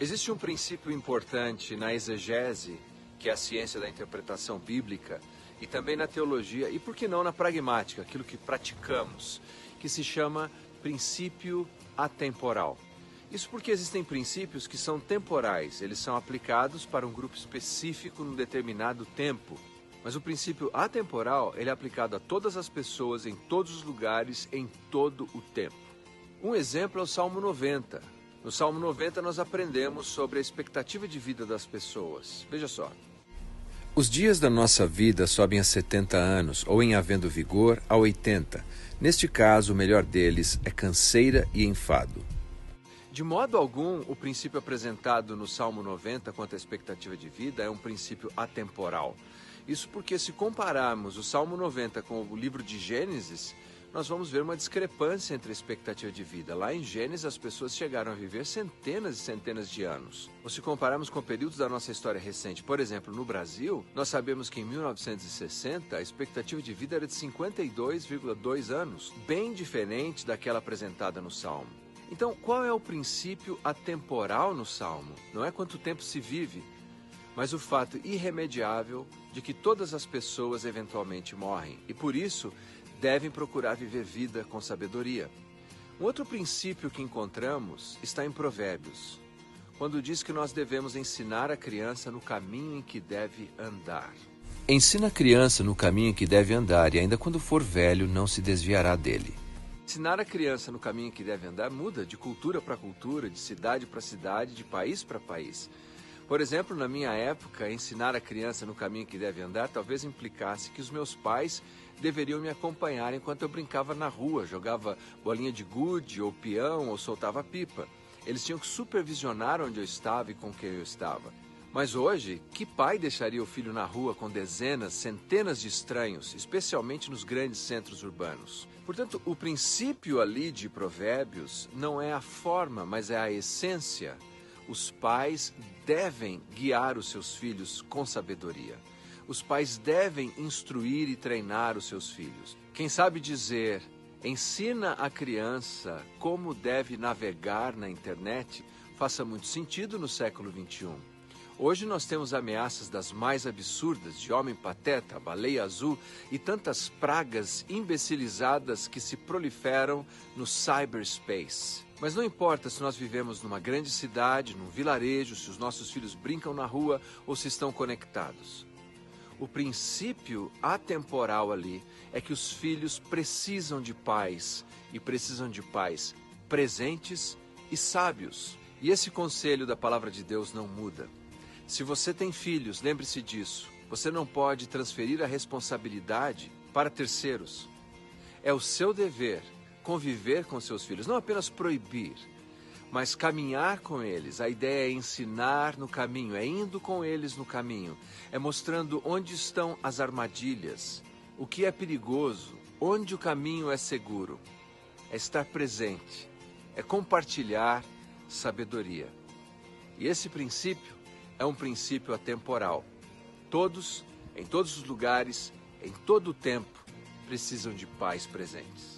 Existe um princípio importante na exegese, que é a ciência da interpretação bíblica, e também na teologia, e por que não na pragmática, aquilo que praticamos, que se chama princípio atemporal. Isso porque existem princípios que são temporais, eles são aplicados para um grupo específico num determinado tempo. Mas o princípio atemporal, ele é aplicado a todas as pessoas, em todos os lugares, em todo o tempo. Um exemplo é o Salmo 90. No Salmo 90 nós aprendemos sobre a expectativa de vida das pessoas. Veja só. Os dias da nossa vida sobem a 70 anos, ou em havendo vigor, a 80. Neste caso, o melhor deles é canseira e enfado. De modo algum, o princípio apresentado no Salmo 90 quanto à expectativa de vida é um princípio atemporal. Isso porque, se compararmos o Salmo 90 com o livro de Gênesis, nós vamos ver uma discrepância entre a expectativa de vida. Lá em Gênesis, as pessoas chegaram a viver centenas e centenas de anos. Ou se compararmos com períodos da nossa história recente, por exemplo, no Brasil, nós sabemos que em 1960 a expectativa de vida era de 52,2 anos, bem diferente daquela apresentada no Salmo. Então, qual é o princípio atemporal no Salmo? Não é quanto tempo se vive, mas o fato irremediável de que todas as pessoas eventualmente morrem. E por isso, devem procurar viver vida com sabedoria. Um outro princípio que encontramos está em Provérbios, quando diz que nós devemos ensinar a criança no caminho em que deve andar. Ensina a criança no caminho em que deve andar, e ainda quando for velho, não se desviará dele. Ensinar a criança no caminho em que deve andar muda de cultura para cultura, de cidade para cidade, de país para país. Por exemplo, na minha época, ensinar a criança no caminho que deve andar talvez implicasse que os meus pais deveriam me acompanhar enquanto eu brincava na rua, jogava bolinha de gude ou peão ou soltava pipa. Eles tinham que supervisionar onde eu estava e com quem eu estava. Mas hoje, que pai deixaria o filho na rua com dezenas, centenas de estranhos, especialmente nos grandes centros urbanos? Portanto, o princípio ali de Provérbios não é a forma, mas é a essência os pais devem guiar os seus filhos com sabedoria. Os pais devem instruir e treinar os seus filhos. Quem sabe dizer, ensina a criança como deve navegar na internet, faça muito sentido no século 21. Hoje nós temos ameaças das mais absurdas, de homem pateta, baleia azul e tantas pragas imbecilizadas que se proliferam no cyberspace. Mas não importa se nós vivemos numa grande cidade, num vilarejo, se os nossos filhos brincam na rua ou se estão conectados. O princípio atemporal ali é que os filhos precisam de pais e precisam de pais presentes e sábios. E esse conselho da palavra de Deus não muda. Se você tem filhos, lembre-se disso. Você não pode transferir a responsabilidade para terceiros. É o seu dever conviver com seus filhos, não apenas proibir, mas caminhar com eles. A ideia é ensinar no caminho, é indo com eles no caminho, é mostrando onde estão as armadilhas, o que é perigoso, onde o caminho é seguro. É estar presente, é compartilhar sabedoria. E esse princípio é um princípio atemporal. Todos, em todos os lugares, em todo o tempo, precisam de pais presentes.